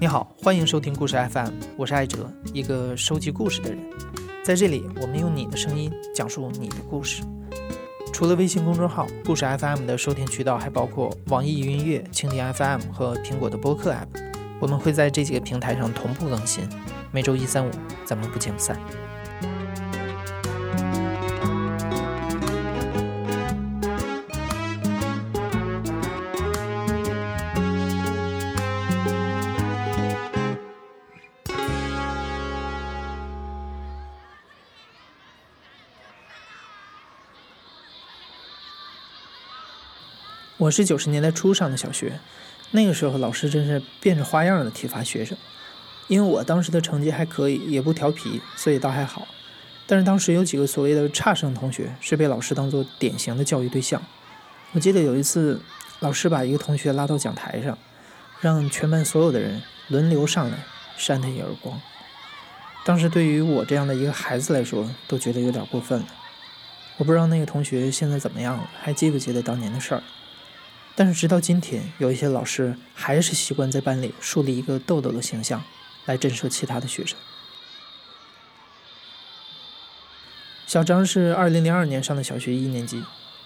你好，欢迎收听故事 FM，我是艾哲，一个收集故事的人。在这里，我们用你的声音讲述你的故事。除了微信公众号“故事 FM” 的收听渠道，还包括网易云音乐、蜻蜓 FM 和苹果的播客 App。我们会在这几个平台上同步更新，每周一、三、五，咱们不见不散。我是九十年代初上的小学，那个时候老师真是变着花样的体罚学生。因为我当时的成绩还可以，也不调皮，所以倒还好。但是当时有几个所谓的差生同学是被老师当做典型的教育对象。我记得有一次，老师把一个同学拉到讲台上，让全班所有的人轮流上来扇他一耳光。当时对于我这样的一个孩子来说，都觉得有点过分了。我不知道那个同学现在怎么样了，还记不记得当年的事儿。但是直到今天，有一些老师还是习惯在班里树立一个豆豆的形象，来震慑其他的学生。小张是二零零二年上的小学一年级，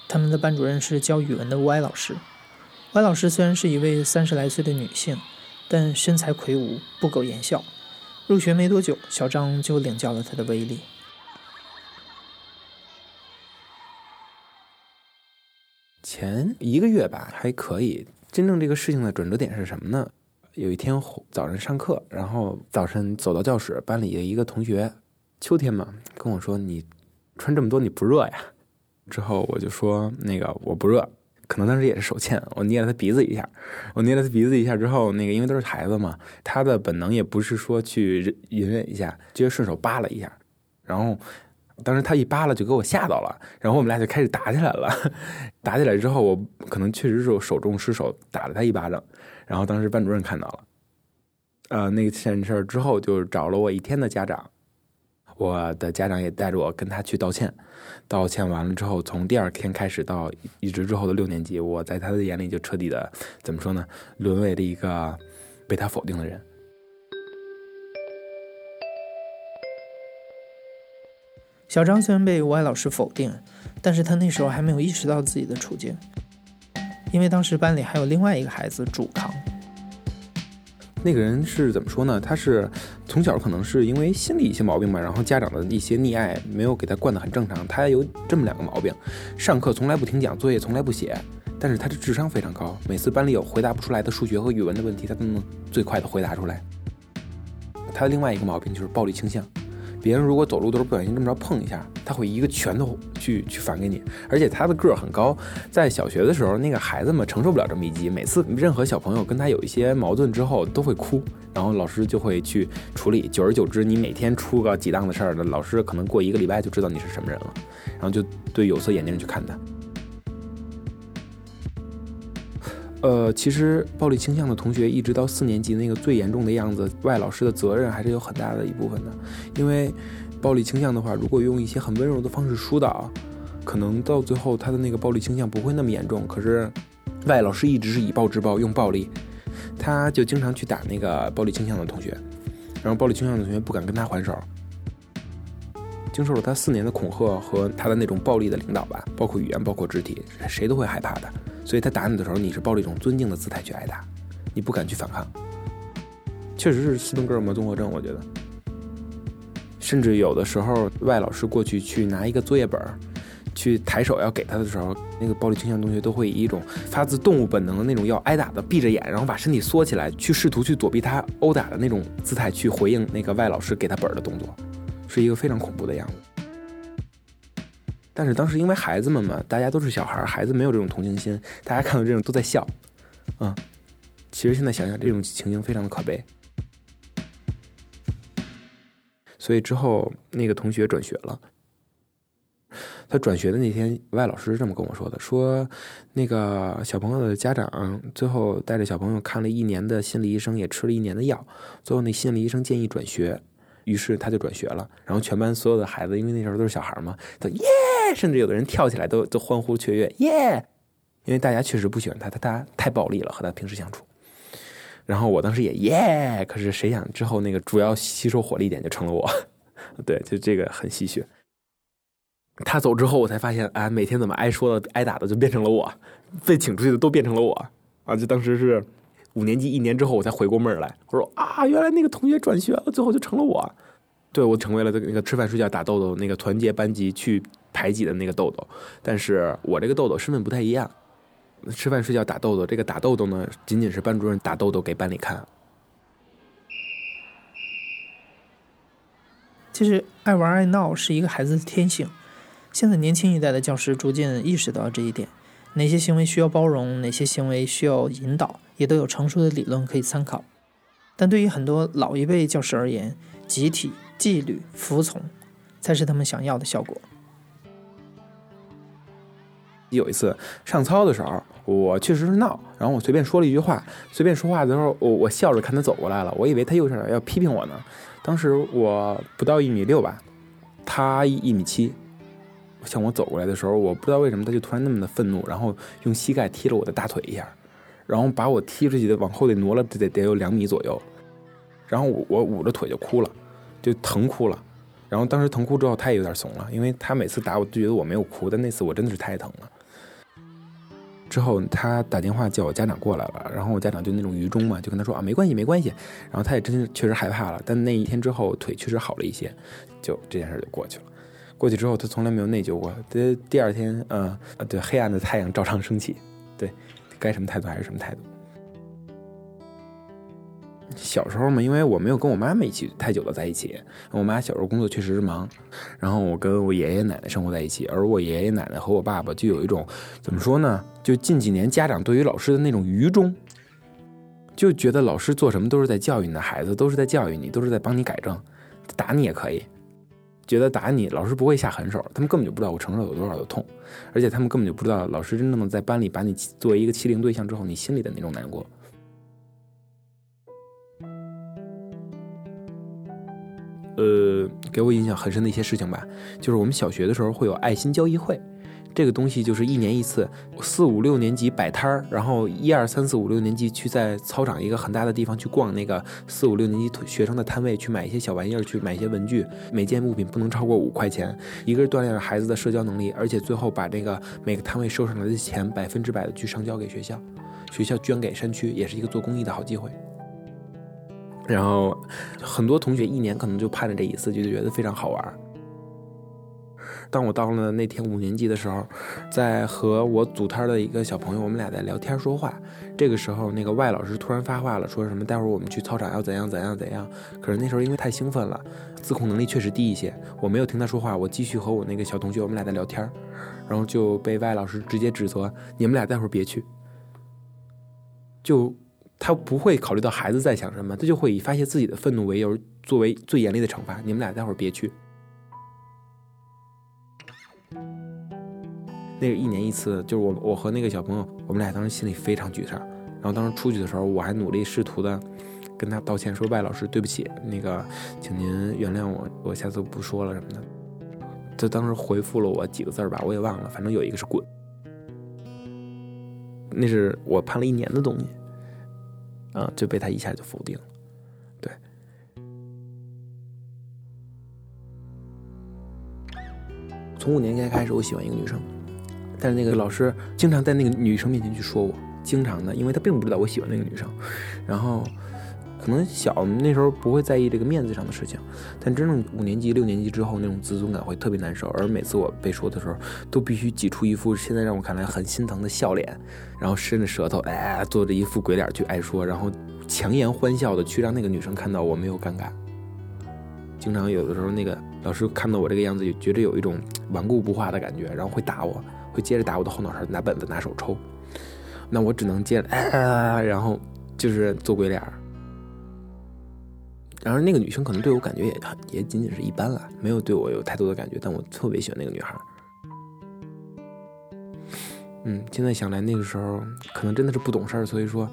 他们的班主任是教语文的歪老师。歪老师虽然是一位三十来岁的女性，但身材魁梧，不苟言笑。入学没多久，小张就领教了他的威力。前一个月吧，还可以。真正这个事情的转折点是什么呢？有一天早上上课，然后早晨走到教室，班里的一个同学，秋天嘛，跟我说：“你穿这么多，你不热呀？”之后我就说：“那个我不热。”可能当时也是手欠，我捏了他鼻子一下。我捏了他鼻子一下之后，那个因为都是孩子嘛，他的本能也不是说去隐忍一下，直接顺手扒了一下，然后。当时他一扒拉就给我吓到了，然后我们俩就开始打起来了。打起来之后，我可能确实是手重失手打了他一巴掌，然后当时班主任看到了，呃，那件事之后就找了我一天的家长，我的家长也带着我跟他去道歉。道歉完了之后，从第二天开始到一直之后的六年级，我在他的眼里就彻底的怎么说呢，沦为了一个被他否定的人。小张虽然被吴爱老师否定，但是他那时候还没有意识到自己的处境，因为当时班里还有另外一个孩子主扛。那个人是怎么说呢？他是从小可能是因为心理一些毛病吧，然后家长的一些溺爱没有给他惯得很正常。他有这么两个毛病：上课从来不听讲，作业从来不写，但是他的智商非常高，每次班里有回答不出来的数学和语文的问题，他都能最快的回答出来。他的另外一个毛病就是暴力倾向。别人如果走路的时候不小心这么着碰一下，他会一个拳头去去反给你，而且他的个儿很高，在小学的时候，那个孩子们承受不了这么一击，每次任何小朋友跟他有一些矛盾之后都会哭，然后老师就会去处理，久而久之，你每天出个几档的事儿，老师可能过一个礼拜就知道你是什么人了，然后就对有色眼镜去看他。呃，其实暴力倾向的同学，一直到四年级那个最严重的样子，外老师的责任还是有很大的一部分的。因为暴力倾向的话，如果用一些很温柔的方式疏导，可能到最后他的那个暴力倾向不会那么严重。可是外老师一直是以暴制暴，用暴力，他就经常去打那个暴力倾向的同学，然后暴力倾向的同学不敢跟他还手，经受了他四年的恐吓和他的那种暴力的领导吧，包括语言，包括肢体，谁都会害怕的。所以他打你的时候，你是抱着一种尊敬的姿态去挨打，你不敢去反抗。确实是斯德哥尔摩综合症，我觉得。甚至有的时候，外老师过去去拿一个作业本去抬手要给他的时候，那个暴力倾向同学都会以一种发自动物本能的那种要挨打的，闭着眼，然后把身体缩起来，去试图去躲避他殴打的那种姿态去回应那个外老师给他本的动作，是一个非常恐怖的样子。但是当时因为孩子们嘛，大家都是小孩孩子没有这种同情心，大家看到这种都在笑，嗯，其实现在想想这种情形非常的可悲。所以之后那个同学转学了，他转学的那天，外老师是这么跟我说的：说那个小朋友的家长最后带着小朋友看了一年的心理医生，也吃了一年的药，最后那心理医生建议转学，于是他就转学了。然后全班所有的孩子，因为那时候都是小孩嘛，都耶。甚至有的人跳起来都都欢呼雀跃，耶！因为大家确实不喜欢他，他他太暴力了，和他平时相处。然后我当时也耶，可是谁想之后那个主要吸收火力点就成了我，对，就这个很戏谑。他走之后，我才发现，哎，每天怎么挨说的、挨打的就变成了我，被请出去的都变成了我啊！就当时是五年级一年之后，我才回过味儿来，我说啊，原来那个同学转学了，最后就成了我，对我成为了那个吃饭睡觉打豆豆那个团结班级去排挤的那个豆豆，但是我这个豆豆身份不太一样。吃饭睡觉打豆豆，这个打豆豆呢，仅仅是班主任打豆豆给班里看。其实爱玩爱闹是一个孩子的天性，现在年轻一代的教师逐渐意识到这一点，哪些行为需要包容，哪些行为需要引导，也都有成熟的理论可以参考。但对于很多老一辈教师而言，集体、纪律、服从，才是他们想要的效果。有一次上操的时候，我确实是闹，然后我随便说了一句话，随便说话的时候，我我笑着看他走过来了，我以为他又是要批评我呢。当时我不到一米六吧，他一米七，向我走过来的时候，我不知道为什么他就突然那么的愤怒，然后用膝盖踢了我的大腿一下，然后把我踢出去的往后得挪了得得有两米左右，然后我我捂着腿就哭了，就疼哭了。然后当时疼哭之后，他也有点怂了，因为他每次打我都觉得我没有哭，但那次我真的是太疼了。之后他打电话叫我家长过来了，然后我家长就那种愚忠嘛，就跟他说啊没关系没关系，然后他也真是确实害怕了，但那一天之后腿确实好了一些，就这件事就过去了。过去之后他从来没有内疚过，第第二天嗯对黑暗的太阳照常升起，对该什么态度还是什么态度。小时候嘛，因为我没有跟我妈妈一起太久的在一起，我妈小时候工作确实是忙，然后我跟我爷爷奶奶生活在一起，而我爷爷奶奶和我爸爸就有一种怎么说呢？就近几年家长对于老师的那种愚忠，就觉得老师做什么都是在教育你的孩子，都是在教育你，都是在帮你改正，打你也可以，觉得打你老师不会下狠手，他们根本就不知道我承受有多少的痛，而且他们根本就不知道老师真正的在班里把你作为一个欺凌对象之后，你心里的那种难过。呃，给我印象很深的一些事情吧，就是我们小学的时候会有爱心交易会，这个东西就是一年一次，四五六年级摆摊儿，然后一二三四五六年级去在操场一个很大的地方去逛那个四五六年级学生的摊位，去买一些小玩意儿，去买一些文具，每件物品不能超过五块钱，一个是锻炼了孩子的社交能力，而且最后把这个每个摊位收上来的钱百分之百的去上交给学校，学校捐给山区，也是一个做公益的好机会。然后，很多同学一年可能就盼着这一次，就觉得非常好玩。当我到了那天五年级的时候，在和我组摊的一个小朋友，我们俩在聊天说话。这个时候，那个外老师突然发话了，说什么待会儿我们去操场要怎样怎样怎样。可是那时候因为太兴奋了，自控能力确实低一些，我没有听他说话，我继续和我那个小同学我们俩在聊天，然后就被外老师直接指责：“你们俩待会儿别去。”就。他不会考虑到孩子在想什么，他就会以发泄自己的愤怒为由，作为最严厉的惩罚。你们俩待会儿别去。那个一年一次，就是我我和那个小朋友，我们俩当时心里非常沮丧。然后当时出去的时候，我还努力试图的跟他道歉，说外老师对不起，那个请您原谅我，我下次不说了什么的。他当时回复了我几个字儿吧，我也忘了，反正有一个是滚。那是我判了一年的东西。啊，就被他一下就否定了。对，从五年级开始，我喜欢一个女生，但是那个老师经常在那个女生面前去说我，经常的，因为他并不知道我喜欢那个女生，然后。可能小那时候不会在意这个面子上的事情，但真正五年级、六年级之后，那种自尊感会特别难受。而每次我被说的时候，都必须挤出一副现在让我看来很心疼的笑脸，然后伸着舌头，哎，做着一副鬼脸去爱说，然后强颜欢笑的去让那个女生看到我没有尴尬。经常有的时候，那个老师看到我这个样子，也觉得有一种顽固不化的感觉，然后会打我，会接着打我的后脑勺，拿本子拿手抽。那我只能接着，然后就是做鬼脸。然而那个女生可能对我感觉也很也仅仅是一般了，没有对我有太多的感觉，但我特别喜欢那个女孩。嗯，现在想来那个时候可能真的是不懂事儿，所以说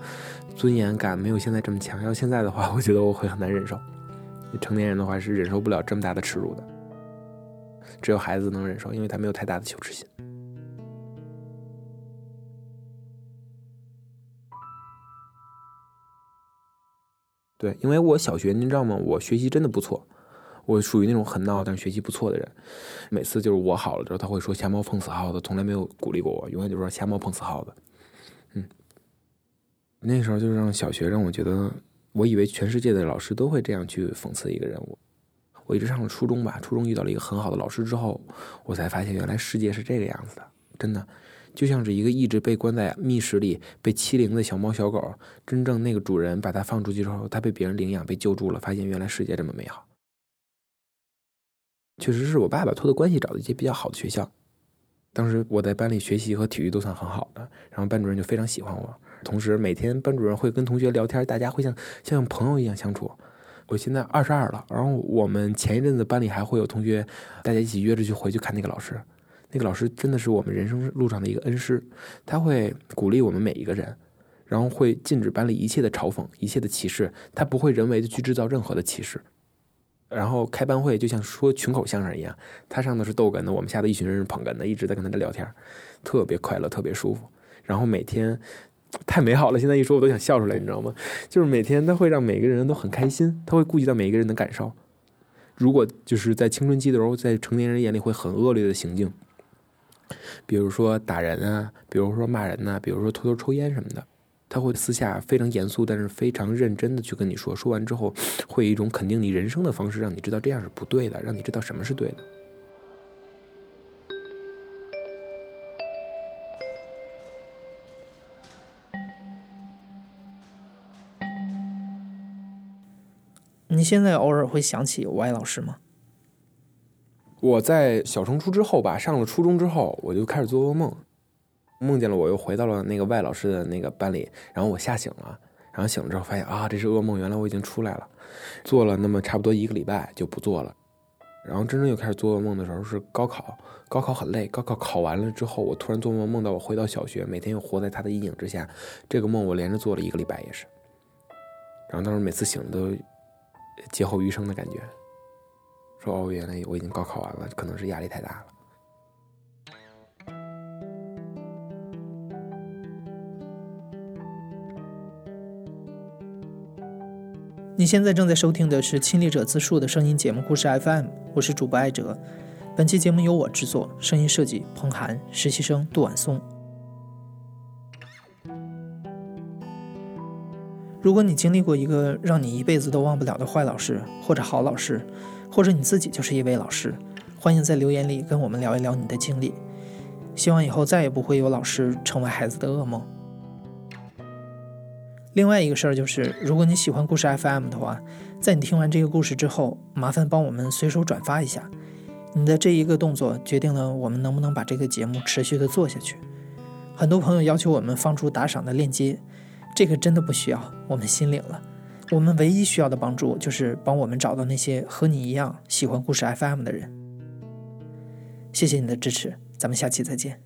尊严感没有现在这么强。要现在的话，我觉得我会很难忍受。成年人的话是忍受不了这么大的耻辱的，只有孩子能忍受，因为他没有太大的羞耻心。对，因为我小学您知道吗？我学习真的不错，我属于那种很闹但是学习不错的人。每次就是我好了之后，他会说瞎猫碰死耗子，从来没有鼓励过我，永远就说瞎猫碰死耗子。嗯，那时候就是让小学让我觉得，我以为全世界的老师都会这样去讽刺一个人物。我一直上了初中吧，初中遇到了一个很好的老师之后，我才发现原来世界是这个样子的，真的。就像是一个一直被关在密室里、被欺凌的小猫小狗，真正那个主人把它放出去之后，它被别人领养、被救助了，发现原来世界这么美好。确实是我爸爸托的关系找的一些比较好的学校。当时我在班里学习和体育都算很好的，然后班主任就非常喜欢我。同时每天班主任会跟同学聊天，大家会像像朋友一样相处。我现在二十二了，然后我们前一阵子班里还会有同学，大家一起约着去回去看那个老师。那个老师真的是我们人生路上的一个恩师，他会鼓励我们每一个人，然后会禁止班里一切的嘲讽、一切的歧视，他不会人为的去制造任何的歧视。然后开班会就像说群口相声一样，他上的是逗哏的，我们下的一群人是捧哏的，一直在跟他聊天，特别快乐，特别舒服。然后每天太美好了，现在一说我都想笑出来，你知道吗？就是每天他会让每个人都很开心，他会顾及到每一个人的感受。如果就是在青春期的时候，在成年人眼里会很恶劣的行径。比如说打人啊，比如说骂人呐，比如说偷偷抽烟什么的，他会私下非常严肃，但是非常认真的去跟你说。说完之后，会以一种肯定你人生的方式，让你知道这样是不对的，让你知道什么是对的。你现在偶尔会想起我爱老师吗？我在小升初之后吧，上了初中之后，我就开始做噩梦，梦见了我又回到了那个外老师的那个班里，然后我吓醒了，然后醒了之后发现啊，这是噩梦，原来我已经出来了，做了那么差不多一个礼拜就不做了，然后真正又开始做噩梦的时候是高考，高考很累，高考考完了之后，我突然做梦梦到我回到小学，每天又活在他的阴影之下，这个梦我连着做了一个礼拜也是，然后当时每次醒都劫后余生的感觉。说哦，原来我已经高考完了，可能是压力太大了。你现在正在收听的是亲历者自述的声音节目故事 FM，我是主播艾哲。本期节目由我制作，声音设计彭涵，实习生杜婉松。如果你经历过一个让你一辈子都忘不了的坏老师，或者好老师。或者你自己就是一位老师，欢迎在留言里跟我们聊一聊你的经历。希望以后再也不会有老师成为孩子的噩梦。另外一个事儿就是，如果你喜欢故事 FM 的话，在你听完这个故事之后，麻烦帮我们随手转发一下。你的这一个动作决定了我们能不能把这个节目持续的做下去。很多朋友要求我们放出打赏的链接，这个真的不需要，我们心领了。我们唯一需要的帮助就是帮我们找到那些和你一样喜欢故事 FM 的人。谢谢你的支持，咱们下期再见。